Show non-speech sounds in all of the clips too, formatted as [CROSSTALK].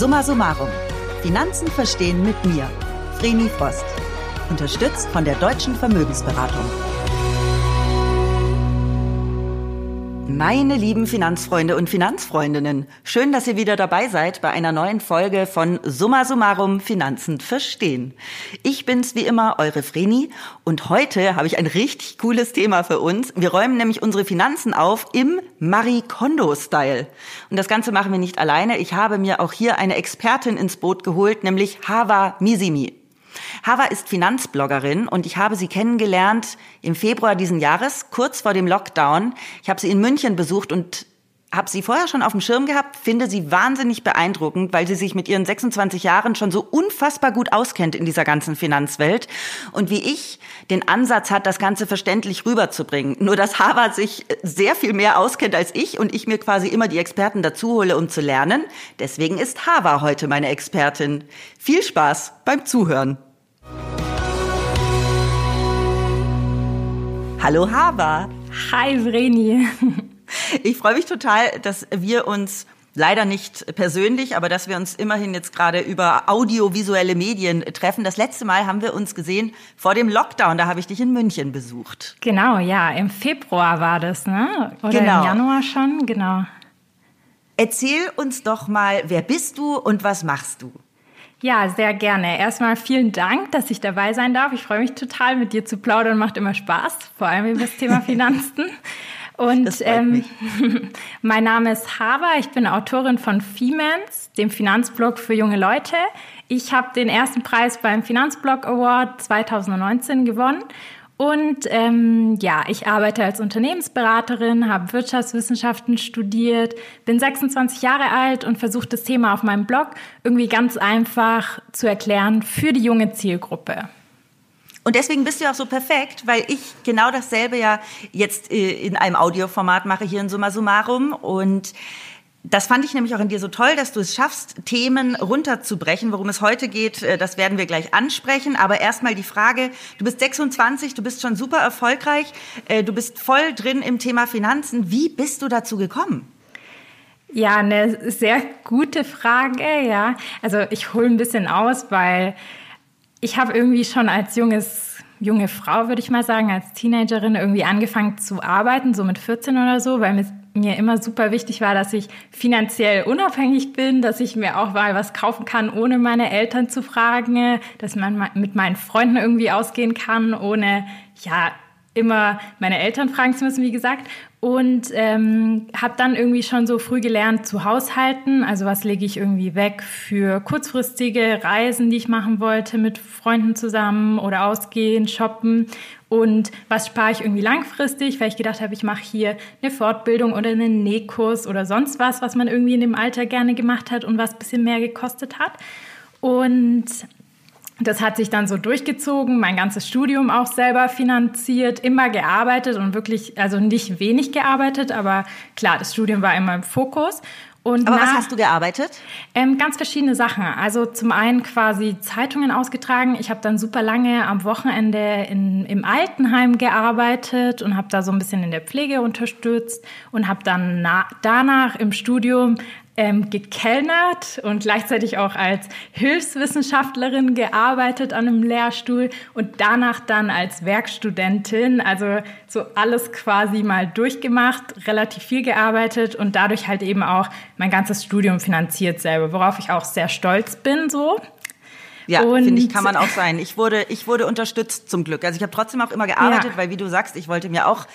Summa summarum. Finanzen verstehen mit mir, Vreni Frost. Unterstützt von der Deutschen Vermögensberatung. Meine lieben Finanzfreunde und Finanzfreundinnen, schön, dass ihr wieder dabei seid bei einer neuen Folge von Summa Summarum Finanzen verstehen. Ich bin's wie immer, eure Vreni und heute habe ich ein richtig cooles Thema für uns. Wir räumen nämlich unsere Finanzen auf im Marie Kondo-Style. Und das Ganze machen wir nicht alleine. Ich habe mir auch hier eine Expertin ins Boot geholt, nämlich Hava Misimi. Hava ist Finanzbloggerin und ich habe sie kennengelernt im Februar diesen Jahres, kurz vor dem Lockdown. Ich habe sie in München besucht und habe sie vorher schon auf dem Schirm gehabt, finde sie wahnsinnig beeindruckend, weil sie sich mit ihren 26 Jahren schon so unfassbar gut auskennt in dieser ganzen Finanzwelt und wie ich den Ansatz hat, das Ganze verständlich rüberzubringen. Nur dass Hava sich sehr viel mehr auskennt als ich und ich mir quasi immer die Experten dazu hole, um zu lernen. Deswegen ist Hava heute meine Expertin. Viel Spaß beim Zuhören. Hallo Hava. Hi Vreni. [LAUGHS] Ich freue mich total, dass wir uns leider nicht persönlich, aber dass wir uns immerhin jetzt gerade über audiovisuelle Medien treffen. Das letzte Mal haben wir uns gesehen vor dem Lockdown, da habe ich dich in München besucht. Genau, ja, im Februar war das, ne? Oder genau. im Januar schon, genau. Erzähl uns doch mal, wer bist du und was machst du? Ja, sehr gerne. Erstmal vielen Dank, dass ich dabei sein darf. Ich freue mich total, mit dir zu plaudern. Macht immer Spaß, vor allem über das Thema [LAUGHS] Finanzen. Und ähm, [LAUGHS] mein Name ist Haber, ich bin Autorin von Femans, dem Finanzblog für junge Leute. Ich habe den ersten Preis beim Finanzblog Award 2019 gewonnen. Und ähm, ja, ich arbeite als Unternehmensberaterin, habe Wirtschaftswissenschaften studiert, bin 26 Jahre alt und versuche das Thema auf meinem Blog irgendwie ganz einfach zu erklären für die junge Zielgruppe. Und deswegen bist du auch so perfekt, weil ich genau dasselbe ja jetzt äh, in einem Audioformat mache hier in Summa Summarum und das fand ich nämlich auch in dir so toll, dass du es schaffst, Themen runterzubrechen. Worum es heute geht, äh, das werden wir gleich ansprechen. Aber erstmal die Frage, du bist 26, du bist schon super erfolgreich, äh, du bist voll drin im Thema Finanzen. Wie bist du dazu gekommen? Ja, eine sehr gute Frage, ja. Also ich hole ein bisschen aus, weil ich habe irgendwie schon als junges, junge Frau, würde ich mal sagen, als Teenagerin irgendwie angefangen zu arbeiten, so mit 14 oder so, weil mir, mir immer super wichtig war, dass ich finanziell unabhängig bin, dass ich mir auch mal was kaufen kann, ohne meine Eltern zu fragen, dass man mit meinen Freunden irgendwie ausgehen kann, ohne, ja, immer meine Eltern fragen zu müssen, wie gesagt und ähm, habe dann irgendwie schon so früh gelernt zu haushalten. Also was lege ich irgendwie weg für kurzfristige Reisen, die ich machen wollte mit Freunden zusammen oder ausgehen, shoppen und was spare ich irgendwie langfristig, weil ich gedacht habe, ich mache hier eine Fortbildung oder einen Nähkurs oder sonst was, was man irgendwie in dem Alter gerne gemacht hat und was bisschen mehr gekostet hat. Und das hat sich dann so durchgezogen, mein ganzes Studium auch selber finanziert, immer gearbeitet und wirklich, also nicht wenig gearbeitet, aber klar, das Studium war immer im Fokus. Und Aber nach, was hast du gearbeitet? Ähm, ganz verschiedene Sachen. Also zum einen quasi Zeitungen ausgetragen. Ich habe dann super lange am Wochenende in, im Altenheim gearbeitet und habe da so ein bisschen in der Pflege unterstützt und habe dann danach im Studium ähm, gekellnert und gleichzeitig auch als Hilfswissenschaftlerin gearbeitet an einem Lehrstuhl und danach dann als Werkstudentin, also so alles quasi mal durchgemacht, relativ viel gearbeitet und dadurch halt eben auch mein ganzes Studium finanziert selber, worauf ich auch sehr stolz bin so. Ja, finde ich, kann man auch sein. Ich wurde, ich wurde unterstützt zum Glück. Also ich habe trotzdem auch immer gearbeitet, ja. weil wie du sagst, ich wollte mir auch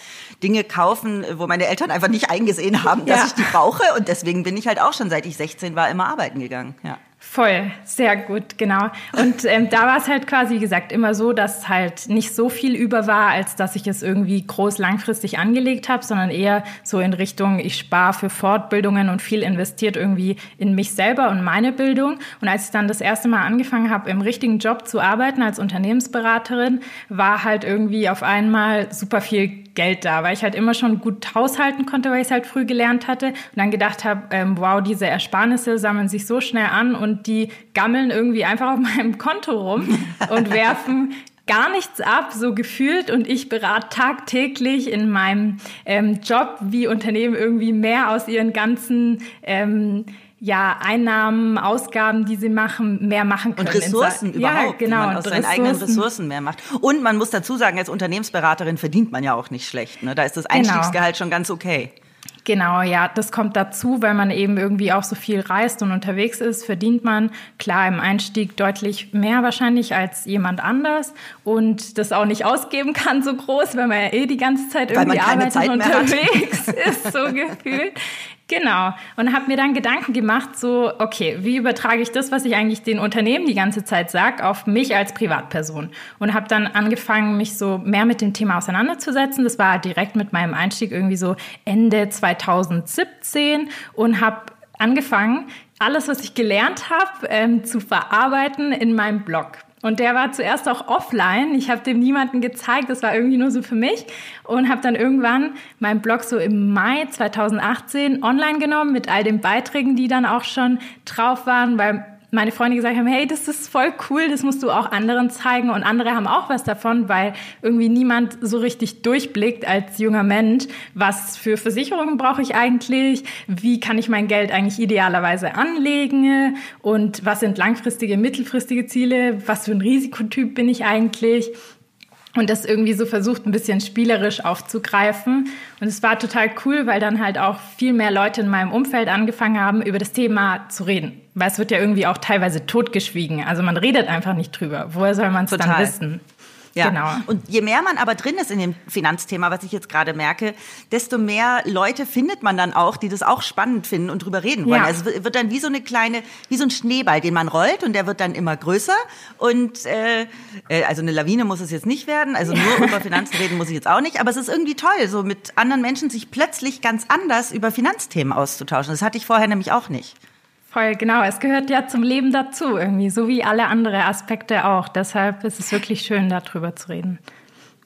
Dinge kaufen, wo meine Eltern einfach nicht eingesehen haben, dass ja. ich die brauche. Und deswegen bin ich halt auch schon, seit ich 16 war, immer arbeiten gegangen. Ja. Voll, sehr gut, genau. Und ähm, da war es halt quasi, wie gesagt, immer so, dass halt nicht so viel über war, als dass ich es irgendwie groß langfristig angelegt habe, sondern eher so in Richtung, ich spare für Fortbildungen und viel investiert irgendwie in mich selber und meine Bildung. Und als ich dann das erste Mal angefangen habe, im richtigen Job zu arbeiten als Unternehmensberaterin, war halt irgendwie auf einmal super viel Geld da, weil ich halt immer schon gut haushalten konnte, weil ich es halt früh gelernt hatte und dann gedacht habe, ähm, wow, diese Ersparnisse sammeln sich so schnell an und die gammeln irgendwie einfach auf [LAUGHS] meinem Konto rum und werfen gar nichts ab, so gefühlt. Und ich berate tagtäglich in meinem ähm, Job, wie Unternehmen irgendwie mehr aus ihren ganzen ähm, ja, Einnahmen, Ausgaben, die sie machen, mehr machen können. Und Ressourcen überhaupt, ja, genau, man aus seinen eigenen Ressourcen mehr macht. Und man muss dazu sagen, als Unternehmensberaterin verdient man ja auch nicht schlecht. Ne? Da ist das genau. Einstiegsgehalt genau. schon ganz okay. Genau, ja, das kommt dazu, weil man eben irgendwie auch so viel reist und unterwegs ist, verdient man klar im Einstieg deutlich mehr wahrscheinlich als jemand anders und das auch nicht ausgeben kann so groß, weil man ja eh die ganze Zeit irgendwie arbeitet und unterwegs [LAUGHS] ist, so gefühlt. Genau. Und habe mir dann Gedanken gemacht, so, okay, wie übertrage ich das, was ich eigentlich den Unternehmen die ganze Zeit sage, auf mich als Privatperson? Und habe dann angefangen, mich so mehr mit dem Thema auseinanderzusetzen. Das war direkt mit meinem Einstieg irgendwie so Ende 2017 und habe angefangen, alles, was ich gelernt habe, ähm, zu verarbeiten in meinem Blog. Und der war zuerst auch offline. Ich habe dem niemanden gezeigt. Das war irgendwie nur so für mich. Und habe dann irgendwann meinen Blog so im Mai 2018 online genommen mit all den Beiträgen, die dann auch schon drauf waren, weil meine Freunde gesagt haben, hey, das ist voll cool, das musst du auch anderen zeigen. Und andere haben auch was davon, weil irgendwie niemand so richtig durchblickt als junger Mensch, was für Versicherungen brauche ich eigentlich, wie kann ich mein Geld eigentlich idealerweise anlegen? Und was sind langfristige, mittelfristige Ziele, was für ein Risikotyp bin ich eigentlich und das irgendwie so versucht, ein bisschen spielerisch aufzugreifen. Und es war total cool, weil dann halt auch viel mehr Leute in meinem Umfeld angefangen haben, über das Thema zu reden. Weil es wird ja irgendwie auch teilweise totgeschwiegen. Also man redet einfach nicht drüber. Woher soll man es dann wissen? Ja. Genau. Und je mehr man aber drin ist in dem Finanzthema, was ich jetzt gerade merke, desto mehr Leute findet man dann auch, die das auch spannend finden und drüber reden wollen. Ja. Also es wird dann wie so eine kleine, wie so ein Schneeball, den man rollt und der wird dann immer größer. Und äh, äh also eine Lawine muss es jetzt nicht werden. Also nur [LAUGHS] über Finanzen reden muss ich jetzt auch nicht. Aber es ist irgendwie toll, so mit anderen Menschen sich plötzlich ganz anders über Finanzthemen auszutauschen. Das hatte ich vorher nämlich auch nicht. Voll, genau. Es gehört ja zum Leben dazu irgendwie, so wie alle andere Aspekte auch. Deshalb ist es wirklich schön, darüber zu reden.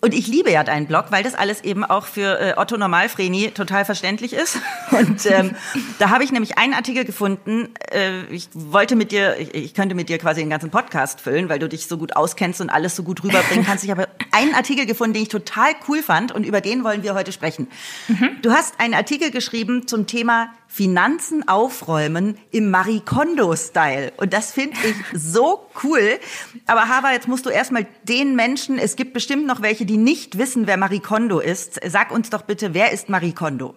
Und ich liebe ja deinen Blog, weil das alles eben auch für äh, Otto Normalvreni total verständlich ist. [LAUGHS] Und ähm, da habe ich nämlich einen Artikel gefunden. Äh, ich wollte mit dir, ich, ich könnte mit dir quasi den ganzen Podcast füllen, weil du dich so gut auskennst und alles so gut rüberbringen kannst. Ich habe einen Artikel gefunden, den ich total cool fand und über den wollen wir heute sprechen. Mhm. Du hast einen Artikel geschrieben zum Thema Finanzen aufräumen im Marie Kondo-Style. Und das finde ich so cool. Aber Hava, jetzt musst du erstmal den Menschen, es gibt bestimmt noch welche, die nicht wissen, wer Marie Kondo ist. Sag uns doch bitte, wer ist Marie Kondo?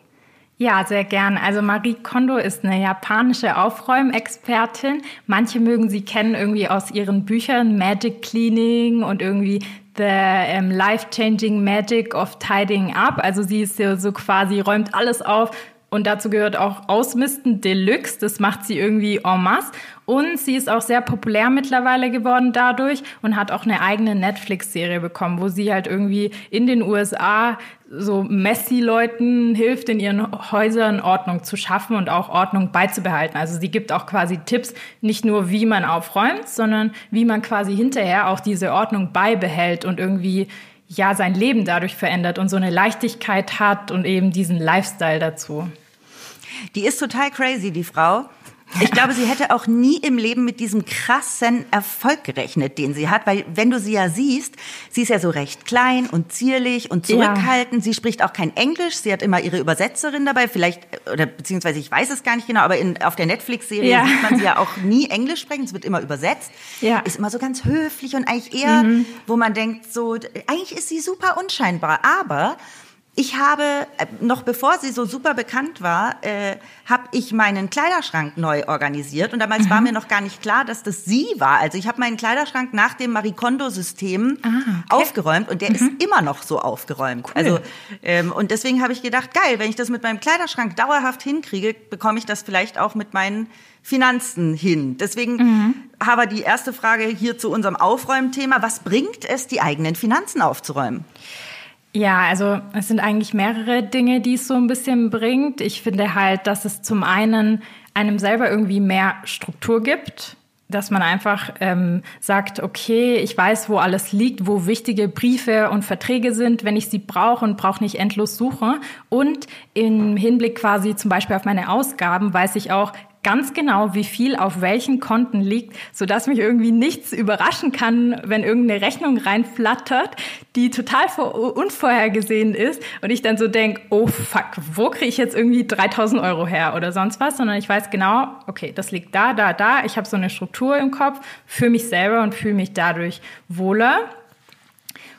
Ja, sehr gern. Also Marie Kondo ist eine japanische Aufräumexpertin. Manche mögen sie kennen irgendwie aus ihren Büchern Magic Cleaning und irgendwie The um, Life-Changing Magic of Tidying Up. Also sie ist so, so quasi, räumt alles auf, und dazu gehört auch Ausmisten Deluxe. Das macht sie irgendwie en masse. Und sie ist auch sehr populär mittlerweile geworden dadurch und hat auch eine eigene Netflix-Serie bekommen, wo sie halt irgendwie in den USA so Messi-Leuten hilft, in ihren Häusern Ordnung zu schaffen und auch Ordnung beizubehalten. Also sie gibt auch quasi Tipps, nicht nur wie man aufräumt, sondern wie man quasi hinterher auch diese Ordnung beibehält und irgendwie ja sein Leben dadurch verändert und so eine Leichtigkeit hat und eben diesen Lifestyle dazu. Die ist total crazy, die Frau. Ich glaube, sie hätte auch nie im Leben mit diesem krassen Erfolg gerechnet, den sie hat, weil wenn du sie ja siehst, sie ist ja so recht klein und zierlich und zurückhaltend. Ja. Sie spricht auch kein Englisch. Sie hat immer ihre Übersetzerin dabei, vielleicht oder beziehungsweise ich weiß es gar nicht genau, aber in, auf der Netflix-Serie ja. sieht man sie ja auch nie Englisch sprechen. Es wird immer übersetzt. Ja. Ist immer so ganz höflich und eigentlich eher, mhm. wo man denkt, so eigentlich ist sie super unscheinbar, aber ich habe, äh, noch bevor sie so super bekannt war, äh, habe ich meinen Kleiderschrank neu organisiert. Und damals mhm. war mir noch gar nicht klar, dass das sie war. Also ich habe meinen Kleiderschrank nach dem Marie Kondo-System ah, okay. aufgeräumt und der mhm. ist immer noch so aufgeräumt. Cool. Also ähm, Und deswegen habe ich gedacht, geil, wenn ich das mit meinem Kleiderschrank dauerhaft hinkriege, bekomme ich das vielleicht auch mit meinen Finanzen hin. Deswegen mhm. habe die erste Frage hier zu unserem Aufräumthema. Was bringt es, die eigenen Finanzen aufzuräumen? Ja, also es sind eigentlich mehrere Dinge, die es so ein bisschen bringt. Ich finde halt, dass es zum einen einem selber irgendwie mehr Struktur gibt, dass man einfach ähm, sagt, okay, ich weiß, wo alles liegt, wo wichtige Briefe und Verträge sind, wenn ich sie brauche und brauche nicht endlos suchen. Und im Hinblick quasi zum Beispiel auf meine Ausgaben weiß ich auch, ganz genau, wie viel auf welchen Konten liegt, sodass mich irgendwie nichts überraschen kann, wenn irgendeine Rechnung reinflattert, die total unvorhergesehen ist und ich dann so denk, oh fuck, wo kriege ich jetzt irgendwie 3000 Euro her oder sonst was, sondern ich weiß genau, okay, das liegt da, da, da, ich habe so eine Struktur im Kopf für mich selber und fühle mich dadurch wohler.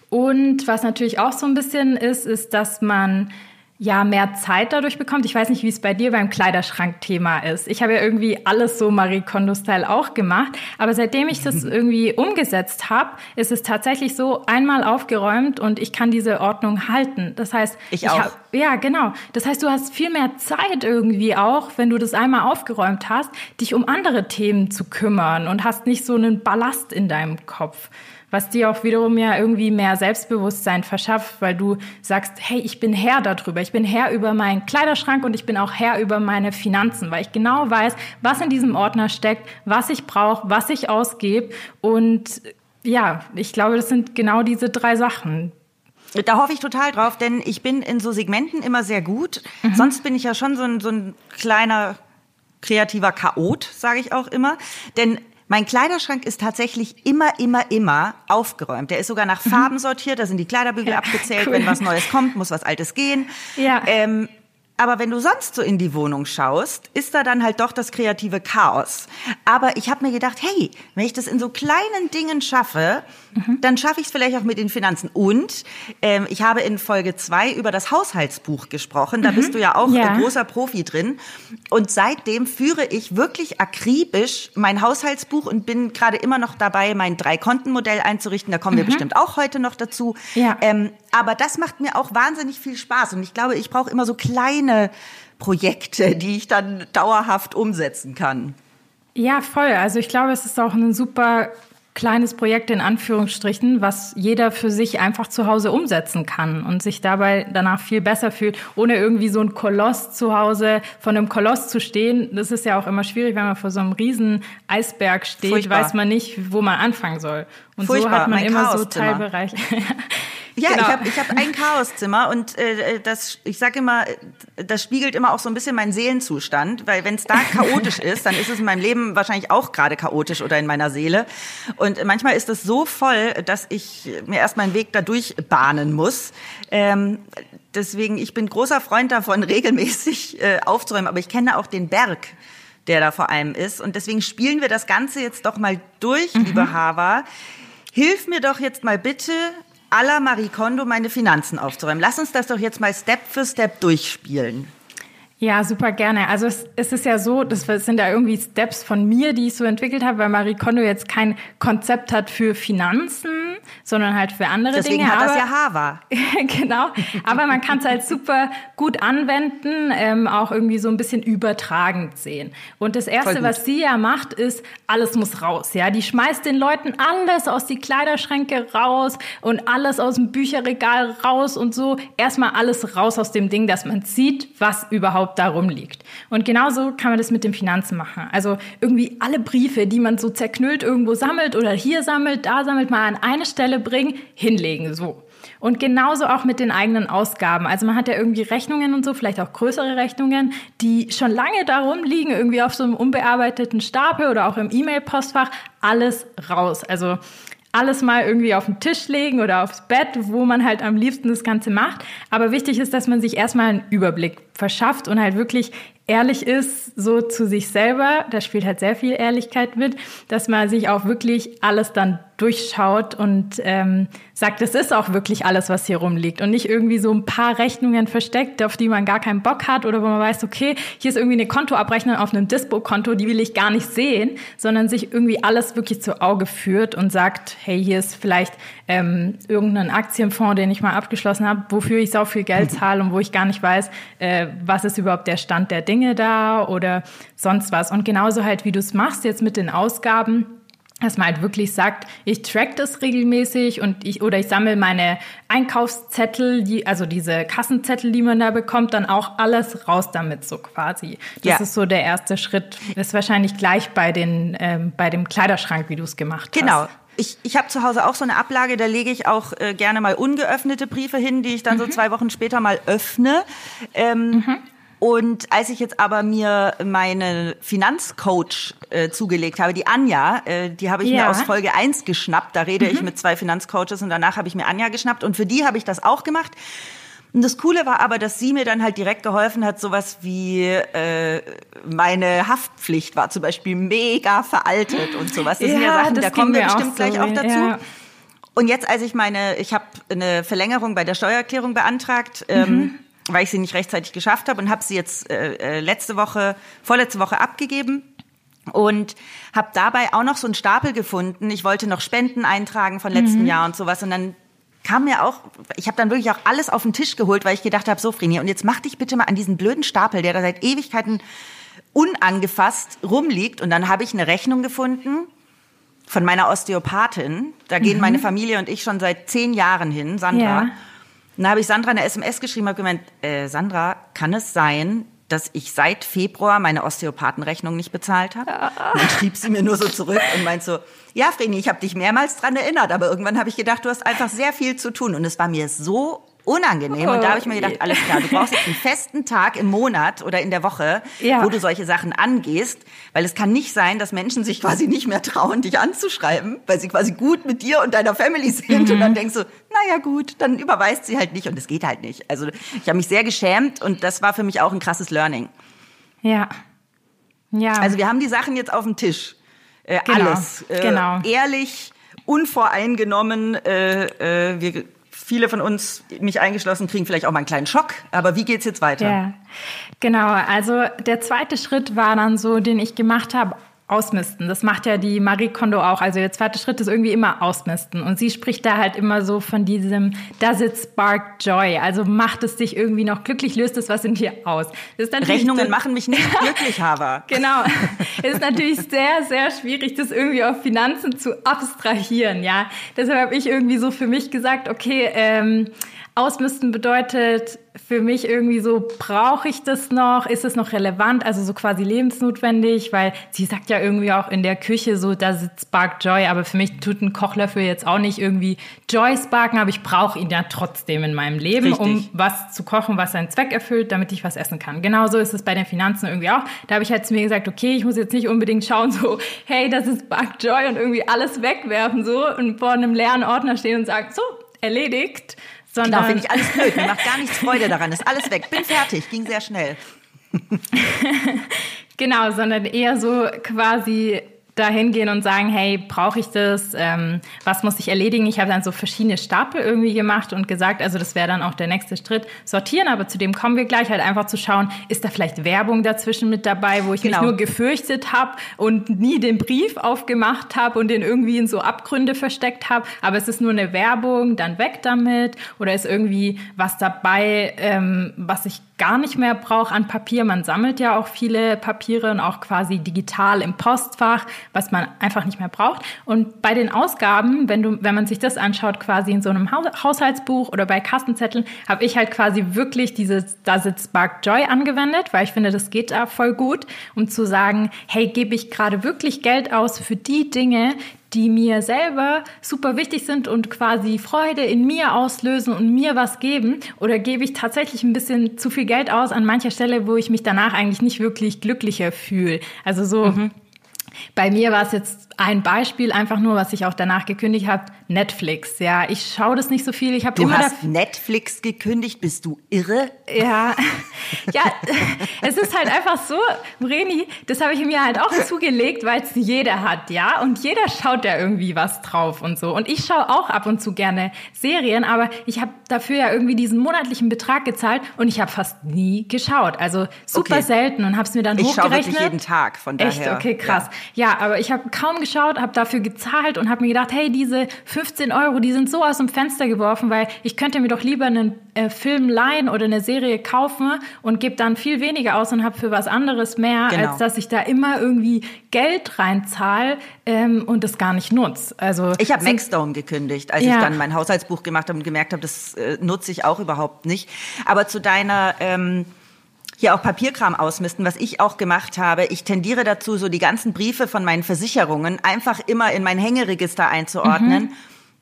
Und was natürlich auch so ein bisschen ist, ist, dass man ja mehr Zeit dadurch bekommt. Ich weiß nicht, wie es bei dir beim Kleiderschrank-Thema ist. Ich habe ja irgendwie alles so Marie Kondo-Style auch gemacht, aber seitdem ich das [LAUGHS] irgendwie umgesetzt habe, ist es tatsächlich so einmal aufgeräumt und ich kann diese Ordnung halten. Das heißt, ich, ich auch. Hab, ja, genau. Das heißt, du hast viel mehr Zeit irgendwie auch, wenn du das einmal aufgeräumt hast, dich um andere Themen zu kümmern und hast nicht so einen Ballast in deinem Kopf was dir auch wiederum ja irgendwie mehr Selbstbewusstsein verschafft, weil du sagst, hey, ich bin Herr darüber, ich bin Herr über meinen Kleiderschrank und ich bin auch Herr über meine Finanzen, weil ich genau weiß, was in diesem Ordner steckt, was ich brauche, was ich ausgebe und ja, ich glaube, das sind genau diese drei Sachen, da hoffe ich total drauf, denn ich bin in so Segmenten immer sehr gut. Mhm. Sonst bin ich ja schon so ein, so ein kleiner kreativer Chaot, sage ich auch immer. Denn mein Kleiderschrank ist tatsächlich immer, immer, immer aufgeräumt. Der ist sogar nach mhm. Farben sortiert, da sind die Kleiderbügel ja, abgezählt. [LAUGHS] Cool. Wenn was Neues kommt, muss was Altes gehen. Ja. Ähm, aber wenn du sonst so in die Wohnung schaust, ist da dann halt doch das kreative Chaos. Aber ich habe mir gedacht, hey, wenn ich das in so kleinen Dingen schaffe, mhm. dann schaffe ich es vielleicht auch mit den Finanzen. Und ähm, ich habe in Folge zwei über das Haushaltsbuch gesprochen. Da mhm. bist du ja auch ja. ein großer Profi drin. Und seitdem führe ich wirklich akribisch mein Haushaltsbuch und bin gerade immer noch dabei, mein Drei-Konten-Modell einzurichten. Da kommen wir mhm. bestimmt auch heute noch dazu. Ja. Ähm, aber das macht mir auch wahnsinnig viel Spaß. Und ich glaube, ich brauche immer so kleine Projekte, die ich dann dauerhaft umsetzen kann. Ja, voll. Also ich glaube, es ist auch ein super kleines Projekt in Anführungsstrichen, was jeder für sich einfach zu Hause umsetzen kann und sich dabei danach viel besser fühlt, ohne irgendwie so ein Koloss zu Hause von einem Koloss zu stehen. Das ist ja auch immer schwierig, wenn man vor so einem riesen Eisberg steht, Furchtbar. weiß man nicht, wo man anfangen soll. Und Furchtbar. so hat man immer so Teilbereiche. [LAUGHS] Ja, genau. ich habe ich hab ein Chaoszimmer und äh, das, ich sage immer, das spiegelt immer auch so ein bisschen meinen Seelenzustand, weil wenn es da chaotisch [LAUGHS] ist, dann ist es in meinem Leben wahrscheinlich auch gerade chaotisch oder in meiner Seele. Und manchmal ist es so voll, dass ich mir erst meinen Weg dadurch bahnen muss. Ähm, deswegen, ich bin großer Freund davon, [LAUGHS] regelmäßig äh, aufzuräumen, aber ich kenne auch den Berg der da vor allem ist. Und deswegen spielen wir das Ganze jetzt doch mal durch, mhm. liebe Hava. Hilf mir doch jetzt mal bitte aller Marie Kondo meine Finanzen aufzuräumen. Lass uns das doch jetzt mal Step für Step durchspielen. Ja, super gerne. Also es, es ist ja so, das sind ja irgendwie Steps von mir, die ich so entwickelt habe, weil Marie Kondo jetzt kein Konzept hat für Finanzen, sondern halt für andere Deswegen Dinge. Deswegen hat das ja Hava. [LAUGHS] genau. Aber man kann es halt super gut anwenden, ähm, auch irgendwie so ein bisschen übertragend sehen. Und das Erste, was sie ja macht, ist, alles muss raus. Ja, die schmeißt den Leuten alles aus die Kleiderschränke raus und alles aus dem Bücherregal raus und so. Erstmal alles raus aus dem Ding, dass man sieht, was überhaupt überhaupt da rumliegt. Und genauso kann man das mit den Finanzen machen. Also irgendwie alle Briefe, die man so zerknüllt irgendwo sammelt oder hier sammelt, da sammelt, mal an eine Stelle bringen, hinlegen, so. Und genauso auch mit den eigenen Ausgaben. Also man hat ja irgendwie Rechnungen und so, vielleicht auch größere Rechnungen, die schon lange darum liegen, irgendwie auf so einem unbearbeiteten Stapel oder auch im E-Mail-Postfach, alles raus. Also alles mal irgendwie auf den Tisch legen oder aufs Bett, wo man halt am liebsten das Ganze macht. Aber wichtig ist, dass man sich erstmal einen Überblick verschafft und halt wirklich ehrlich ist, so zu sich selber. Da spielt halt sehr viel Ehrlichkeit mit, dass man sich auch wirklich alles dann durchschaut und ähm, sagt, es ist auch wirklich alles, was hier rumliegt und nicht irgendwie so ein paar Rechnungen versteckt, auf die man gar keinen Bock hat oder wo man weiß, okay, hier ist irgendwie eine Kontoabrechnung auf einem Dispo-Konto, die will ich gar nicht sehen, sondern sich irgendwie alles wirklich zu Auge führt und sagt, hey, hier ist vielleicht ähm, irgendein Aktienfonds, den ich mal abgeschlossen habe, wofür ich so viel Geld [LAUGHS] zahle und wo ich gar nicht weiß, äh, was ist überhaupt der Stand der Dinge da oder sonst was. Und genauso halt, wie du es machst jetzt mit den Ausgaben, dass man halt wirklich sagt, ich track das regelmäßig und ich oder ich sammle meine Einkaufszettel, die, also diese Kassenzettel, die man da bekommt, dann auch alles raus damit so quasi. Das ja. ist so der erste Schritt. Das ist wahrscheinlich gleich bei den ähm, bei dem Kleiderschrank, wie du es gemacht hast. Genau. Ich, ich habe zu Hause auch so eine Ablage, da lege ich auch äh, gerne mal ungeöffnete Briefe hin, die ich dann mhm. so zwei Wochen später mal öffne. Ähm, mhm. Und als ich jetzt aber mir meine Finanzcoach äh, zugelegt habe, die Anja, äh, die habe ich ja. mir aus Folge 1 geschnappt. Da rede mhm. ich mit zwei Finanzcoaches und danach habe ich mir Anja geschnappt. Und für die habe ich das auch gemacht. Und das Coole war aber, dass sie mir dann halt direkt geholfen hat, sowas wie äh, meine Haftpflicht war zum Beispiel mega veraltet und sowas. Das ja, sind ja Sachen, da kommen wir bestimmt so, gleich auch dazu. Ja. Und jetzt, als ich meine, ich habe eine Verlängerung bei der Steuererklärung beantragt, ähm, mhm. ähm, weil ich sie nicht rechtzeitig geschafft habe und habe sie jetzt äh, äh, letzte Woche, vorletzte Woche abgegeben und habe dabei auch noch so einen Stapel gefunden. Ich wollte noch Spenden eintragen von letztem mhm. Jahr und sowas und dann kam mir auch, ich habe dann wirklich auch alles auf den Tisch geholt, weil ich gedacht habe, so Vreni, und jetzt mach dich bitte mal an diesen blöden Stapel, der da seit Ewigkeiten unangefasst rumliegt. Und dann habe ich eine Rechnung gefunden von meiner Osteopathin. Da gehen mhm. meine Familie und ich schon seit zehn Jahren hin, Sandra. Ja. Und dann habe ich Sandra eine SMS geschrieben und gemeint, äh, Sandra, kann es sein, dass ich seit Februar meine Osteopathenrechnung nicht bezahlt habe. Und dann schrieb sie mir nur so zurück und meint so, ja, Vreni, ich habe dich mehrmals dran erinnert, aber irgendwann habe ich gedacht, du hast einfach sehr viel zu tun. Und es war mir so unangenehm. Und da habe ich mir gedacht, alles klar, du brauchst jetzt einen [LAUGHS] festen Tag im Monat oder in der Woche, ja. wo du solche Sachen angehst, weil es kann nicht sein, dass Menschen sich quasi nicht mehr trauen, dich anzuschreiben, weil sie quasi gut mit dir und deiner Family sind mhm. und dann denkst du, naja gut, dann überweist sie halt nicht und es geht halt nicht. Also ich habe mich sehr geschämt und das war für mich auch ein krasses Learning. Ja. Ja. Also wir haben die Sachen jetzt auf dem Tisch. Äh, genau. Alles. Äh, genau. Ehrlich, unvoreingenommen. Äh, äh, wir viele von uns, mich eingeschlossen, kriegen vielleicht auch mal einen kleinen Schock. Aber wie geht's jetzt weiter? Ja, genau. Also der zweite Schritt war dann so, den ich gemacht habe, ausmisten. Das macht ja die Marie Kondo auch. Also der zweite Schritt ist irgendwie immer ausmisten. Und sie spricht da halt immer so von diesem, does it spark joy? Also macht es dich irgendwie noch glücklich, löst es was in dir aus. Rechnungen machen mich nicht [LAUGHS] glücklich, Haver. genau. Es ist natürlich sehr, sehr schwierig, das irgendwie auf Finanzen zu abstrahieren, ja. Deshalb habe ich irgendwie so für mich gesagt, okay, ähm, Ausmisten bedeutet für mich irgendwie so, brauche ich das noch? Ist es noch relevant? Also so quasi lebensnotwendig, weil sie sagt ja irgendwie auch in der Küche so, da sitzt Spark Joy, aber für mich tut ein Kochlöffel jetzt auch nicht irgendwie Joy sparken, aber ich brauche ihn ja trotzdem in meinem Leben, Richtig. um was zu kochen, was seinen Zweck erfüllt, damit ich was essen kann. Genauso ist es bei den Finanzen irgendwie auch. Da habe ich halt zu mir gesagt, okay, ich muss jetzt nicht unbedingt schauen so, hey, das ist Spark Joy und irgendwie alles wegwerfen so und vor einem leeren Ordner stehen und sagen, so, erledigt, sondern genau, finde ich alles blöd. Mir macht gar nichts [LAUGHS] Freude daran. Ist alles weg. Bin fertig. Ging sehr schnell. [LAUGHS] genau, sondern eher so quasi da hingehen und sagen, hey, brauche ich das? Ähm, was muss ich erledigen? Ich habe dann so verschiedene Stapel irgendwie gemacht und gesagt, also das wäre dann auch der nächste Schritt, sortieren, aber zu dem kommen wir gleich, halt einfach zu schauen, ist da vielleicht Werbung dazwischen mit dabei, wo ich genau. mich nur gefürchtet habe und nie den Brief aufgemacht habe und den irgendwie in so Abgründe versteckt habe, aber es ist nur eine Werbung, dann weg damit oder ist irgendwie was dabei, ähm, was ich gar nicht mehr brauche an Papier. Man sammelt ja auch viele Papiere und auch quasi digital im Postfach, was man einfach nicht mehr braucht. Und bei den Ausgaben, wenn du, wenn man sich das anschaut, quasi in so einem Haushaltsbuch oder bei Kassenzetteln, habe ich halt quasi wirklich dieses Da sitzt Spark Joy angewendet, weil ich finde, das geht da voll gut, um zu sagen, hey, gebe ich gerade wirklich Geld aus für die Dinge, die mir selber super wichtig sind und quasi Freude in mir auslösen und mir was geben? Oder gebe ich tatsächlich ein bisschen zu viel Geld aus an mancher Stelle, wo ich mich danach eigentlich nicht wirklich glücklicher fühle? Also so, mhm. Bei mir war es jetzt ein Beispiel einfach nur, was ich auch danach gekündigt habe, Netflix. Ja, ich schaue das nicht so viel. Ich habe Du hast Netflix gekündigt, bist du irre? Ja. Ja, es ist halt einfach so, Vreni, das habe ich mir halt auch zugelegt, weil es jeder hat, ja? Und jeder schaut da irgendwie was drauf und so. Und ich schaue auch ab und zu gerne Serien, aber ich habe dafür ja irgendwie diesen monatlichen Betrag gezahlt und ich habe fast nie geschaut. Also super okay. selten und habe es mir dann ich hochgerechnet. Ich schaue wirklich jeden Tag, von daher. Echt? Okay, krass. Ja, ja aber ich habe kaum angeschaut, habe dafür gezahlt und habe mir gedacht, hey, diese 15 Euro, die sind so aus dem Fenster geworfen, weil ich könnte mir doch lieber einen äh, Film leihen oder eine Serie kaufen und gebe dann viel weniger aus und habe für was anderes mehr, genau. als dass ich da immer irgendwie Geld reinzahle ähm, und das gar nicht nutze. Also ich habe Maxdome gekündigt, als ja. ich dann mein Haushaltsbuch gemacht habe und gemerkt habe, das äh, nutze ich auch überhaupt nicht. Aber zu deiner ähm hier auch Papierkram ausmisten, was ich auch gemacht habe. Ich tendiere dazu, so die ganzen Briefe von meinen Versicherungen einfach immer in mein Hängeregister einzuordnen. Mhm.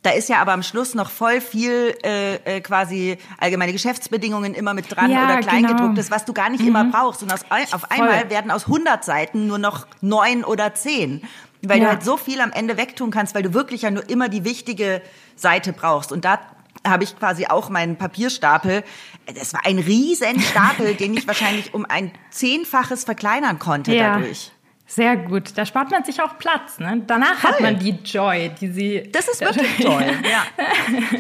Da ist ja aber am Schluss noch voll viel äh, äh, quasi allgemeine Geschäftsbedingungen immer mit dran Ja, oder Kleingedrucktes, genau. was du gar nicht immer brauchst. Und aus, auf einmal werden aus 100 Seiten nur noch neun oder zehn. Weil du Ja. halt so viel am Ende wegtun kannst, weil du wirklich ja nur immer die wichtige Seite brauchst. Und da habe ich quasi auch meinen Papierstapel. Das war ein riesen Stapel, [LAUGHS] den ich wahrscheinlich um ein Zehnfaches verkleinern konnte Ja. dadurch. Sehr gut. Da spart man sich auch Platz. Ne? Danach hat Voll. man die Joy, die sie. Das ist wirklich toll. Ja. [LAUGHS]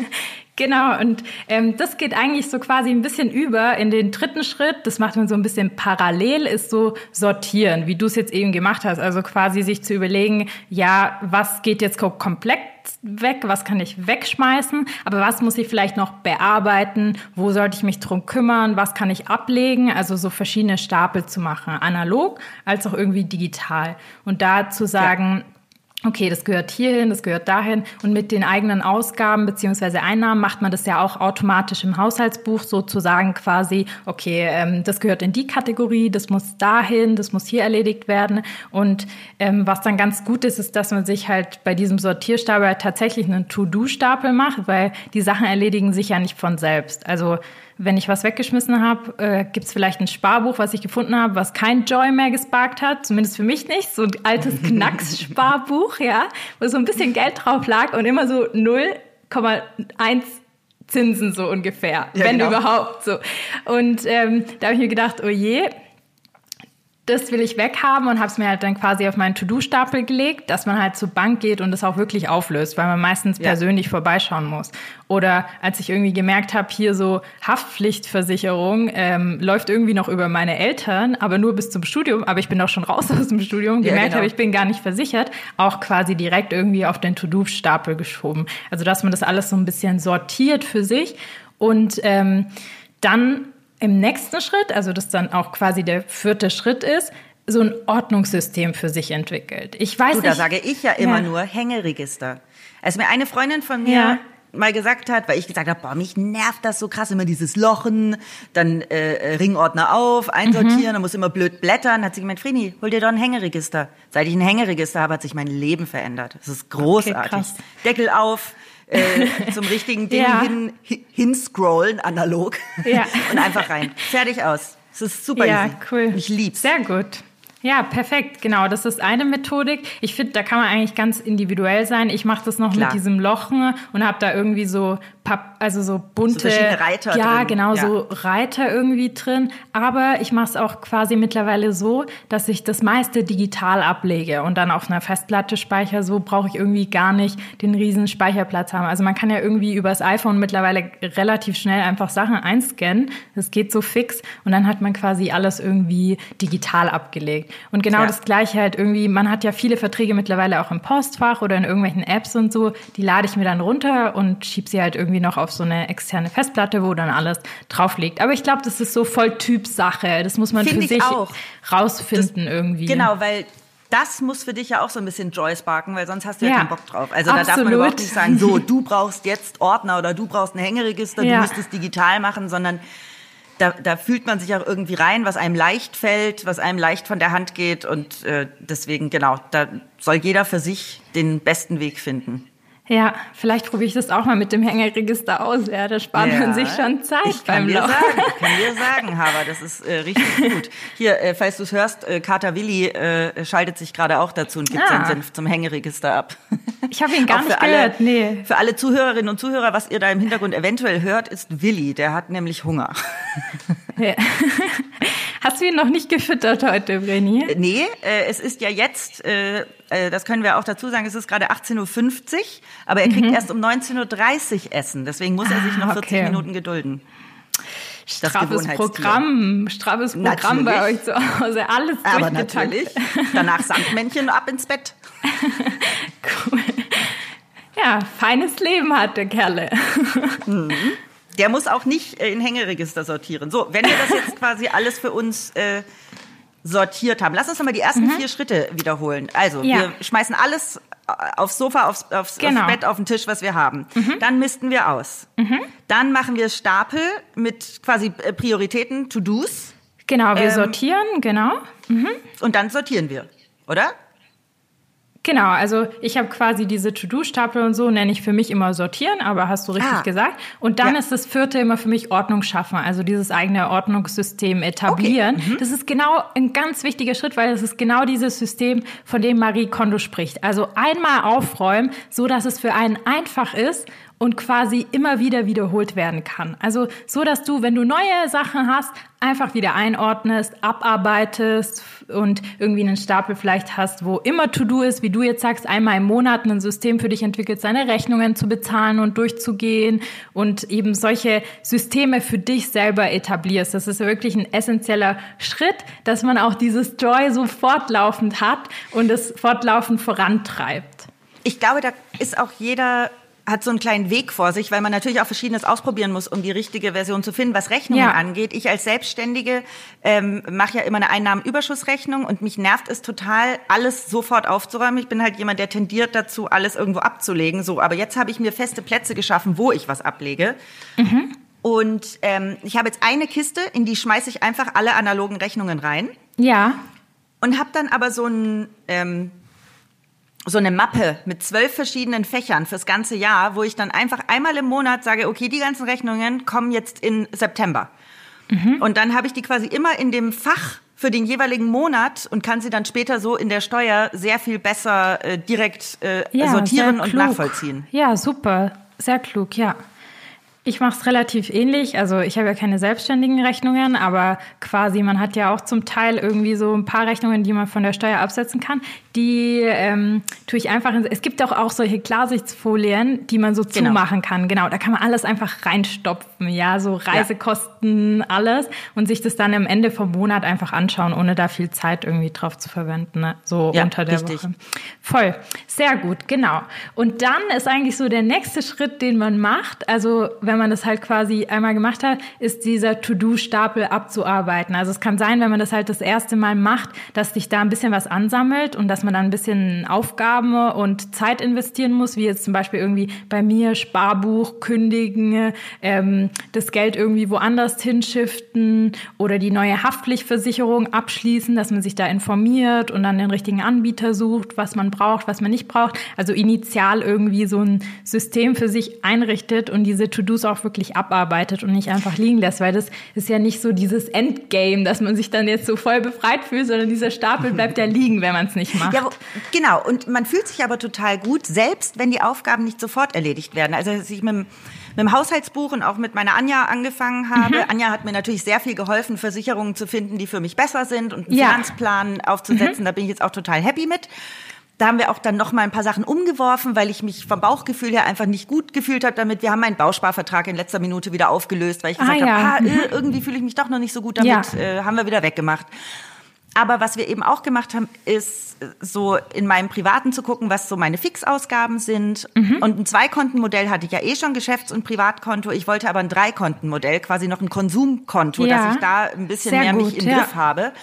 Genau, und ähm, das geht eigentlich so quasi ein bisschen über in den dritten Schritt. Das macht man so ein bisschen parallel, ist so sortieren, wie du es jetzt eben gemacht hast. Also quasi sich zu überlegen, ja, was geht jetzt ko- komplett weg, was kann ich wegschmeißen, aber was muss ich vielleicht noch bearbeiten, wo sollte ich mich drum kümmern, was kann ich ablegen, also so verschiedene Stapel zu machen, analog als auch irgendwie digital. Und da zu sagen, okay, das gehört hierhin, das gehört dahin. Und mit den eigenen Ausgaben beziehungsweise Einnahmen macht man das ja auch automatisch im Haushaltsbuch sozusagen quasi, okay, ähm, das gehört in die Kategorie, das muss dahin, das muss hier erledigt werden. Und ähm, was dann ganz gut ist, ist, dass man sich halt bei diesem Sortierstapel tatsächlich einen To-Do-Stapel macht, weil die Sachen erledigen sich ja nicht von selbst. Also wenn ich was weggeschmissen habe, äh, gibt es vielleicht ein Sparbuch, was ich gefunden habe, was kein Joy mehr gesparkt hat, zumindest für mich nicht. So ein altes [LAUGHS] Knacks-Sparbuch, ja, wo so ein bisschen Geld drauf lag und immer so 0,1 Zinsen so ungefähr, Ja, wenn genau. überhaupt so. Und ähm, da habe ich mir gedacht, oh je, das will ich weghaben und habe es mir halt dann quasi auf meinen To-Do-Stapel gelegt, dass man halt zur Bank geht und es auch wirklich auflöst, weil man meistens Ja. persönlich vorbeischauen muss. Oder als ich irgendwie gemerkt habe, hier so Haftpflichtversicherung ähm, läuft irgendwie noch über meine Eltern, aber nur bis zum Studium, aber ich bin auch schon raus [LAUGHS] aus dem Studium, Ja, gemerkt genau. habe, ich bin gar nicht versichert, auch quasi direkt irgendwie auf den To-Do-Stapel geschoben. Also dass man das alles so ein bisschen sortiert für sich und ähm, dann im nächsten Schritt, also das dann auch quasi der vierte Schritt ist, so ein Ordnungssystem für sich entwickelt. Ich weiß Du, nicht. da sage ich ja immer Ja. nur Hängeregister. Als mir eine Freundin von mir Ja. mal gesagt hat, weil ich gesagt habe, boah, mich nervt das so krass, immer dieses Lochen, dann äh, Ringordner auf, einsortieren, Mhm. dann muss immer blöd blättern, hat sie gemeint, Frini, hol dir doch ein Hängeregister. Seit ich ein Hängeregister habe, hat sich mein Leben verändert. Das ist großartig. krass. Deckel auf, äh, zum richtigen Ding Ja. hin, hi- hinscrollen, analog, Ja. [LAUGHS] und einfach rein. Fertig aus. Es ist super ja, easy. cool. Ich lieb's. Sehr gut. Ja, perfekt. Genau, das ist eine Methodik. Ich finde, da kann man eigentlich ganz individuell sein. Ich mache das noch Klar. mit diesem Lochen und habe da irgendwie so Papp, also so bunte So verschiedene Reiter Ja, drin. genau, Ja. so Reiter irgendwie drin, aber ich mache es auch quasi mittlerweile so, dass ich das meiste digital ablege und dann auf einer Festplatte speichere. So brauche ich irgendwie gar nicht den riesen Speicherplatz haben. Also man kann ja irgendwie übers iPhone mittlerweile relativ schnell einfach Sachen einscannen. Das geht so fix und dann hat man quasi alles irgendwie digital abgelegt. Und genau Ja. das gleiche halt irgendwie, man hat ja viele Verträge mittlerweile auch im Postfach oder in irgendwelchen Apps und so, die lade ich mir dann runter und schieb sie halt irgendwie noch auf so eine externe Festplatte, wo dann alles drauf liegt. Aber ich glaube, das ist so voll Typsache. Das muss man Find für ich sich auch. rausfinden irgendwie. Genau, weil das muss für dich ja auch so ein bisschen Joy sparken, weil sonst hast du ja, Ja, keinen Bock drauf. Also da darf man absolut. überhaupt nicht sagen, so, [LAUGHS] du brauchst jetzt Ordner oder du brauchst ein Hängeregister, Ja. du musst es digital machen, sondern da, da fühlt man sich auch irgendwie rein, was einem leicht fällt, was einem leicht von der Hand geht und äh, deswegen, genau, da soll jeder für sich den besten Weg finden. Ja, vielleicht probiere ich das auch mal mit dem Hängeregister aus. Ja, da spart man Ja. sich schon Zeit ich kann beim dir Loch. sagen, ich kann dir [LAUGHS] sagen, Haber, das ist äh, richtig gut. Hier, äh, falls du es hörst, äh, Kater Willi äh, schaltet sich gerade auch dazu und gibt Ah. seinen Senf zum Hängeregister ab. [LAUGHS] Ich habe ihn gar nicht alle, gehört, nee. Für alle Zuhörerinnen und Zuhörer, was ihr da im Hintergrund eventuell hört, ist Willi. Der hat nämlich Hunger. Ja. [LAUGHS] Hast du ihn noch nicht gefüttert heute, Vreni? Nee, äh, es ist ja jetzt, äh, äh, das können wir auch dazu sagen, es ist gerade 18.50 Uhr, aber er kriegt erst um 19.30 Uhr Essen. Deswegen muss er sich noch 40 Mhm. Ah, okay. Minuten gedulden. Straffes. Programm, straffes Programm bei euch Natürlich. zu Hause, alles Aber natürlich, danach Sandmännchen ab ins Bett. [LAUGHS] [LAUGHS] Ja, feines Leben hat der Kerle. [LAUGHS] Der muss auch nicht äh, in Hängeregister sortieren. So, wenn wir das jetzt quasi alles für uns äh, sortiert haben, lass uns nochmal die ersten vier Schritte wiederholen. Also, Mhm. Ja. wir schmeißen alles äh, aufs Sofa, aufs, aufs, Genau. aufs Bett, auf den Tisch, was wir haben. Dann misten wir aus. Dann machen wir Stapel mit quasi äh, Prioritäten, To-Dos Genau, wir Ähm, sortieren, genau. und dann sortieren wir, oder? Genau, also ich habe quasi diese To-Do-Stapel und so, nenne ich für mich immer sortieren, aber hast du richtig ah. gesagt. Und dann ja. ist das vierte immer für mich Ordnung schaffen, also dieses eigene Ordnungssystem etablieren. Okay. Mhm. Das ist genau ein ganz wichtiger Schritt, weil das ist genau dieses System, von dem Marie Kondo spricht. Also einmal aufräumen, so dass es für einen einfach ist und quasi immer wieder wiederholt werden kann. Also so, dass du, wenn du neue Sachen hast, einfach wieder einordnest, abarbeitest und irgendwie einen Stapel vielleicht hast, wo immer To-Do ist, wie du jetzt sagst, einmal im Monat ein System für dich entwickelt, seine Rechnungen zu bezahlen und durchzugehen und eben solche Systeme für dich selber etablierst. Das ist wirklich ein essentieller Schritt, dass man auch dieses Joy so fortlaufend hat und es fortlaufend vorantreibt. Ich glaube, da ist auch jeder hat so einen kleinen Weg vor sich, weil man natürlich auch Verschiedenes ausprobieren muss, um die richtige Version zu finden, was Rechnungen ja. angeht. Ich als Selbstständige ähm, mache ja immer eine Einnahmenüberschussrechnung und mich nervt es total, alles sofort aufzuräumen. Ich bin halt jemand, der tendiert dazu, alles irgendwo abzulegen. So, aber jetzt habe ich mir feste Plätze geschaffen, wo ich was ablege. Mhm. Und ähm, ich habe jetzt eine Kiste, in die schmeiße ich einfach alle analogen Rechnungen rein. Ja. Und habe dann aber so ein ähm, so eine Mappe mit zwölf verschiedenen Fächern fürs ganze Jahr, wo ich dann einfach einmal im Monat sage, okay, die ganzen Rechnungen kommen jetzt in September. Mhm. Und dann habe ich die quasi immer in dem Fach für den jeweiligen Monat und kann sie dann später so in der Steuer sehr viel besser äh, direkt äh, ja, sortieren und nachvollziehen. Ja, super. Sehr klug, ja. Ich mache es relativ ähnlich. Also ich habe ja keine selbstständigen Rechnungen, aber quasi man hat ja auch zum Teil irgendwie so ein paar Rechnungen, die man von der Steuer absetzen kann. Die ähm, tue ich einfach. In, es gibt auch auch solche Klarsichtsfolien, die man so genau. zumachen kann. Genau, da kann man alles einfach reinstopfen. Ja, so Reisekosten, ja. alles und sich das dann am Ende vom Monat einfach anschauen, ohne da viel Zeit irgendwie drauf zu verwenden. Ne? So ja, unter der richtig. Woche. Voll, sehr gut, genau. Und dann ist eigentlich so der nächste Schritt, den man macht. Also wenn man das halt quasi einmal gemacht hat, ist dieser To-Do-Stapel abzuarbeiten. Also es kann sein, wenn man das halt das erste Mal macht, dass sich da ein bisschen was ansammelt und dass man dann ein bisschen Aufgaben und Zeit investieren muss, wie jetzt zum Beispiel irgendwie bei mir Sparbuch kündigen, ähm, das Geld irgendwie woanders hinschiften oder die neue Haftpflichtversicherung abschließen, dass man sich da informiert und dann den richtigen Anbieter sucht, was man braucht, was man nicht braucht. Also initial irgendwie so ein System für sich einrichtet und diese To-Dos auch wirklich abarbeitet und nicht einfach liegen lässt, weil das ist ja nicht so dieses Endgame, dass man sich dann jetzt so voll befreit fühlt, sondern dieser Stapel bleibt ja [LAUGHS] liegen, wenn man es nicht macht. Ja, genau. Und man fühlt sich aber total gut, selbst wenn die Aufgaben nicht sofort erledigt werden. Also als ich mit dem mit dem Haushaltsbuch und auch mit meiner Anja angefangen habe. Mhm. Anja hat mir natürlich sehr viel geholfen, Versicherungen zu finden, die für mich besser sind und einen ja. Finanzplan aufzusetzen. Mhm. Da bin ich jetzt auch total happy mit. Da haben wir auch dann noch mal ein paar Sachen umgeworfen, weil ich mich vom Bauchgefühl her einfach nicht gut gefühlt habe damit. Wir haben meinen Bausparvertrag in letzter Minute wieder aufgelöst, weil ich gesagt ah, ja. habe, ah, irgendwie fühle ich mich doch noch nicht so gut damit, ja. äh, haben wir wieder weggemacht. Aber was wir eben auch gemacht haben, ist so in meinem Privaten zu gucken, was so meine Fixausgaben sind. Mhm. Und ein Zweikontenmodell hatte ich ja eh schon, Geschäfts- und Privatkonto. Ich wollte aber ein Dreikontenmodell, quasi noch ein Konsumkonto, ja. dass ich da ein bisschen Sehr mehr gut, mich im ja. Griff habe.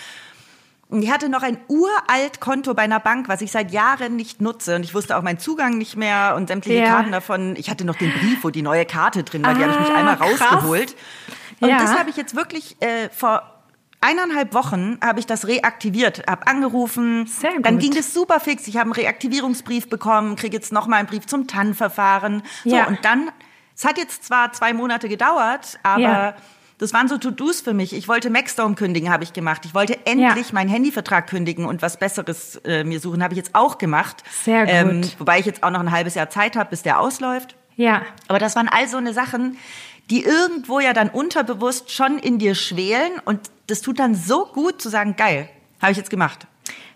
Ich hatte noch ein uralt Konto bei einer Bank, was ich seit Jahren nicht nutze. Und ich wusste auch meinen Zugang nicht mehr und sämtliche ja. Karten davon. Ich hatte noch den Brief, wo die neue Karte drin war. Die habe ich mich einmal ah, rausgeholt. Und das habe ich jetzt wirklich äh, vor eineinhalb Wochen habe ich das reaktiviert, habe angerufen, Sehr gut. dann ging das super fix. Ich habe einen Reaktivierungsbrief bekommen, kriege jetzt noch mal einen Brief zum TAN-Verfahren. So ja. und dann, es hat jetzt zwar zwei Monate gedauert, aber ja. Das waren so To-Dos für mich. Ich wollte Maxstorm kündigen, habe ich gemacht. Ich wollte endlich ja. meinen Handyvertrag kündigen und was Besseres äh, mir suchen, habe ich jetzt auch gemacht. Sehr gut. Ähm, wobei ich jetzt auch noch ein halbes Jahr Zeit habe, bis der ausläuft. Ja. Aber das waren all so eine Sachen, die irgendwo ja dann unterbewusst schon in dir schwelen und das tut dann so gut zu sagen, geil, habe ich jetzt gemacht.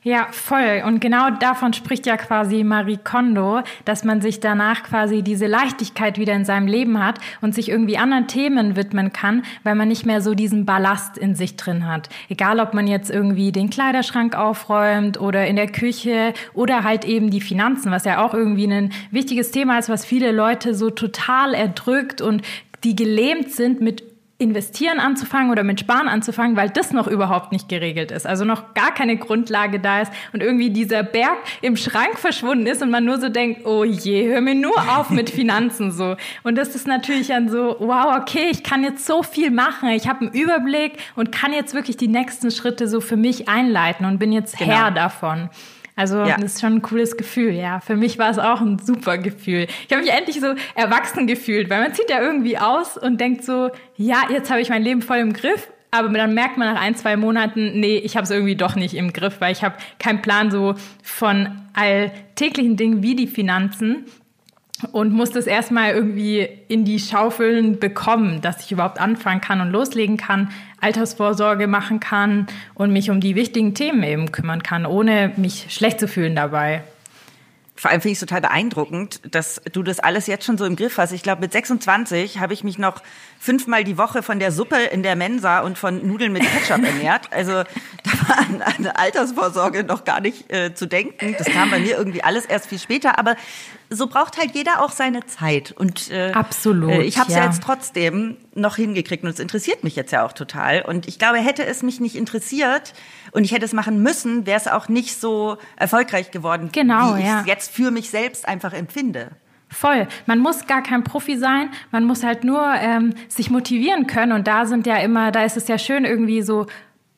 Ja, voll. Und genau davon spricht ja quasi Marie Kondo, dass man sich danach quasi diese Leichtigkeit wieder in seinem Leben hat und sich irgendwie anderen Themen widmen kann, weil man nicht mehr so diesen Ballast in sich drin hat. Egal, ob man jetzt irgendwie den Kleiderschrank aufräumt oder in der Küche oder halt eben die Finanzen, was ja auch irgendwie ein wichtiges Thema ist, was viele Leute so total erdrückt und die gelähmt sind mit investieren anzufangen oder mit Sparen anzufangen, weil das noch überhaupt nicht geregelt ist. Also noch gar keine Grundlage da ist und irgendwie dieser Berg im Schrank verschwunden ist und man nur so denkt, oh je, hör mir nur auf mit [LAUGHS] Finanzen so. Und das ist natürlich dann so, wow, okay, ich kann jetzt so viel machen. Ich habe einen Überblick und kann jetzt wirklich die nächsten Schritte so für mich einleiten und bin jetzt genau. Herr davon. Also ja. das ist schon ein cooles Gefühl, ja. Für mich war es auch ein super Gefühl. Ich habe mich endlich so erwachsen gefühlt, weil man zieht ja irgendwie aus und denkt so, ja, jetzt habe ich mein Leben voll im Griff. Aber dann merkt man nach ein, zwei Monaten, nee, ich habe es irgendwie doch nicht im Griff, weil ich habe keinen Plan so von alltäglichen Dingen wie die Finanzen und muss das erstmal irgendwie in die Schaufeln bekommen, dass ich überhaupt anfangen kann und loslegen kann, Altersvorsorge machen kann und mich um die wichtigen Themen eben kümmern kann, ohne mich schlecht zu fühlen dabei. Vor allem finde ich es total beeindruckend, dass du das alles jetzt schon so im Griff hast. Ich glaube, mit 26 habe ich mich noch fünfmal die Woche von der Suppe in der Mensa und von Nudeln mit Ketchup ernährt. Also da war an eine Altersvorsorge noch gar nicht äh, zu denken. Das kam bei mir irgendwie alles erst viel später. Aber so braucht halt jeder auch seine Zeit. Und äh, absolut. Äh, ich habe es ja. ja jetzt trotzdem noch hingekriegt und es interessiert mich jetzt ja auch total. Und ich glaube, hätte es mich nicht interessiert und ich hätte es machen müssen, wäre es auch nicht so erfolgreich geworden, genau, wie ich ja. es jetzt für mich selbst einfach empfinde. Voll. Man muss gar kein Profi sein. Man muss halt nur ähm, sich motivieren können. Und da sind ja immer, da ist es ja schön, irgendwie so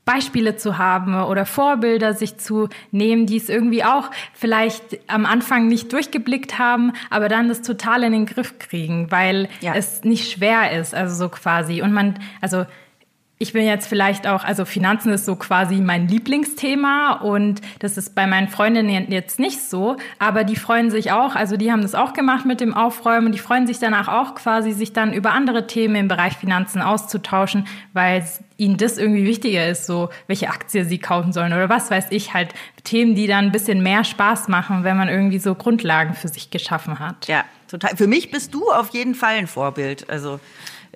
Beispiele zu haben oder Vorbilder sich zu nehmen, die es irgendwie auch vielleicht am Anfang nicht durchgeblickt haben, aber dann das total in den Griff kriegen, weil ja. es nicht schwer ist, also so quasi. Und man, also ich bin jetzt vielleicht auch, also Finanzen ist so quasi mein Lieblingsthema und das ist bei meinen Freundinnen jetzt nicht so, aber die freuen sich auch, also die haben das auch gemacht mit dem Aufräumen und die freuen sich danach auch quasi, sich dann über andere Themen im Bereich Finanzen auszutauschen, weil ihnen das irgendwie wichtiger ist, so welche Aktie sie kaufen sollen oder was weiß ich, halt Themen, die dann ein bisschen mehr Spaß machen, wenn man irgendwie so Grundlagen für sich geschaffen hat. Ja, total. Für mich bist du auf jeden Fall ein Vorbild. Also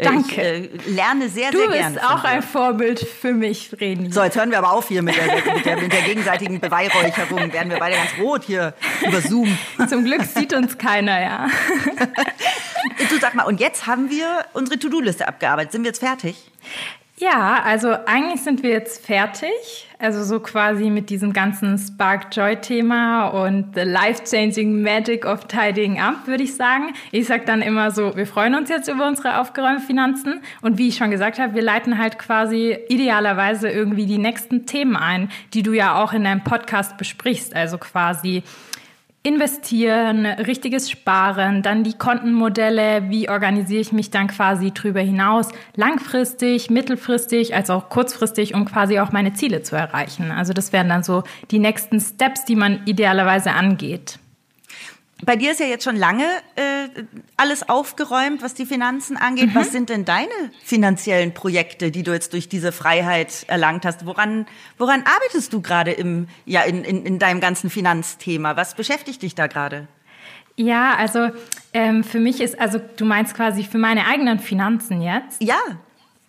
Danke. Ich äh, lerne sehr, du sehr gerne. Du bist auch ein Vorbild für mich, Vreni. So, jetzt hören wir aber auf hier mit der, mit der, mit der gegenseitigen Beweihräucherung. Werden wir beide ganz rot hier über Zoom. Zum Glück sieht uns keiner, ja. du sag mal, und jetzt haben wir unsere To-Do-Liste abgearbeitet. Sind wir jetzt fertig? Ja, also eigentlich sind wir jetzt fertig. Also so quasi mit diesem ganzen Spark Joy Thema und the life-changing magic of tidying up, würde ich sagen. Ich sag dann immer so, wir freuen uns jetzt über unsere aufgeräumten Finanzen. Und wie ich schon gesagt habe, wir leiten halt quasi idealerweise irgendwie die nächsten Themen ein, die du ja auch in deinem Podcast besprichst. Also quasi investieren, richtiges Sparen, dann die Kontenmodelle, wie organisiere ich mich dann quasi drüber hinaus, langfristig, mittelfristig, als auch kurzfristig, um quasi auch meine Ziele zu erreichen. Also das wären dann so die nächsten Steps, die man idealerweise angeht. Bei dir ist ja jetzt schon lange äh, alles aufgeräumt, was die Finanzen angeht. Mhm. Was sind denn deine finanziellen Projekte, die du jetzt durch diese Freiheit erlangt hast? Woran, woran arbeitest du gerade im, ja, in, in, in deinem ganzen Finanzthema? Was beschäftigt dich da gerade? Ja, also ähm, für mich ist, also du meinst quasi für meine eigenen Finanzen jetzt? Ja.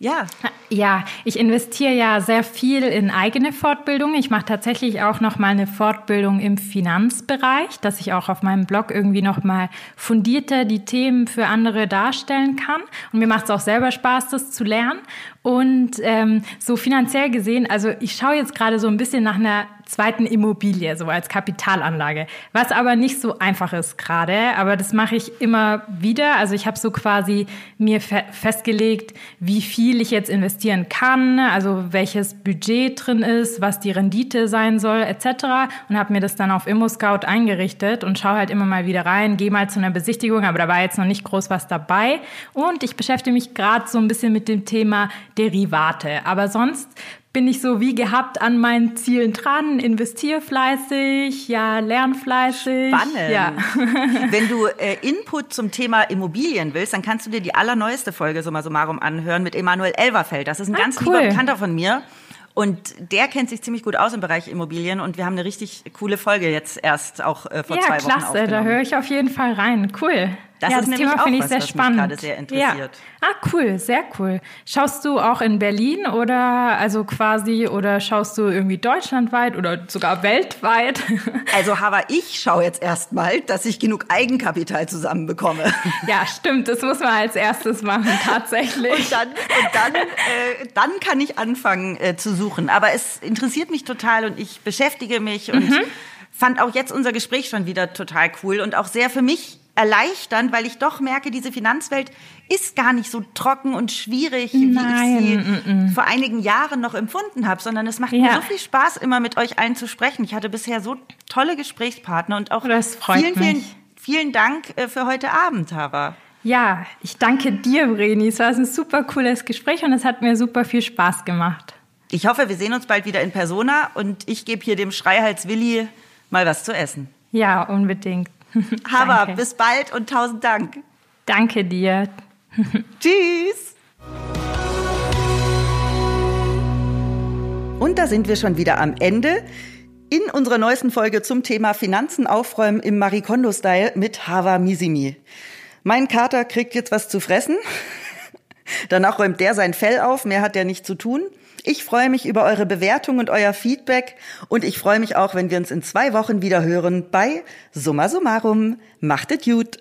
Ja. Ja, ich investiere ja sehr viel in eigene Fortbildung. Ich mache tatsächlich auch noch mal eine Fortbildung im Finanzbereich, dass ich auch auf meinem Blog irgendwie noch mal fundierter die Themen für andere darstellen kann. Und mir macht es auch selber Spaß, das zu lernen. Und ähm, so finanziell gesehen, also ich schaue jetzt gerade so ein bisschen nach einer zweiten Immobilie, so als Kapitalanlage. Was aber nicht so einfach ist gerade, aber das mache ich immer wieder. Also ich habe so quasi mir fe festgelegt, wie viel ich jetzt investieren kann, also welches Budget drin ist, was die Rendite sein soll, etc. Und habe mir das dann auf ImmoScout eingerichtet und schaue halt immer mal wieder rein, gehe mal zu einer Besichtigung, aber da war jetzt noch nicht groß was dabei. Und ich beschäftige mich gerade so ein bisschen mit dem Thema Derivate. Aber sonst bin ich so wie gehabt an meinen Zielen dran, investiere fleißig, ja, lern fleißig. Spannend. Ja. [LAUGHS] Wenn du [LAUGHS] äh, Input zum Thema Immobilien willst, dann kannst du dir die allerneueste Folge Summa Summarum anhören mit Emanuel Elverfeld. Das ist ein ah, ganz cool. lieber Bekannter von mir. Und der kennt sich ziemlich gut aus im Bereich Immobilien und wir haben eine richtig coole Folge jetzt erst auch äh, vor ja, zwei Wochen Ja, klasse, da höre ich auf jeden Fall rein. Cool. Das, ja, ist das Thema finde ich sehr spannend. gerade sehr interessiert. Ja. Ah, cool, sehr cool. Schaust du auch in Berlin oder also quasi oder schaust du irgendwie deutschlandweit oder sogar weltweit? [LAUGHS] Also, Hava, ich schaue jetzt erstmal, dass ich genug Eigenkapital zusammenbekomme. [LAUGHS] Ja, stimmt. Das muss man als erstes machen, [LAUGHS] tatsächlich. und dann, und dann, äh, dann kann ich anfangen äh, zu suchen. Aber es interessiert mich total und ich beschäftige mich und mhm. fand auch jetzt unser Gespräch schon wieder total cool und auch sehr für mich erleichternd, weil ich doch merke, diese Finanzwelt ist gar nicht so trocken und schwierig, wie Nein, ich sie mm, mm. vor einigen Jahren noch empfunden habe, sondern es macht mir Ja. so viel Spaß, immer mit euch allen zu sprechen. Ich hatte bisher so tolle Gesprächspartner und auch vielen, vielen, mich. vielen Dank äh, für heute Abend, Hava. Ja, ich danke dir, Vreni. Es war ein super cooles Gespräch und es hat mir super viel Spaß gemacht. Ich hoffe, wir sehen uns bald wieder in Persona und ich gebe hier dem Schreihals Willi mal was zu essen. Ja, unbedingt. [LAUGHS] Hava, Danke. bis bald und tausend Dank. Danke dir. [LAUGHS] Tschüss. Und da sind wir schon wieder am Ende. In unserer neuesten Folge zum Thema Finanzen aufräumen im Marie Kondo-Style mit Hava Misimi. Mein Kater kriegt jetzt was zu fressen. [LAUGHS] Danach räumt der sein Fell auf, mehr hat er nicht zu tun. Ich freue mich über eure Bewertung und euer Feedback und ich freue mich auch, wenn wir uns in zwei Wochen wieder hören bei Summa Summarum. Macht es gut!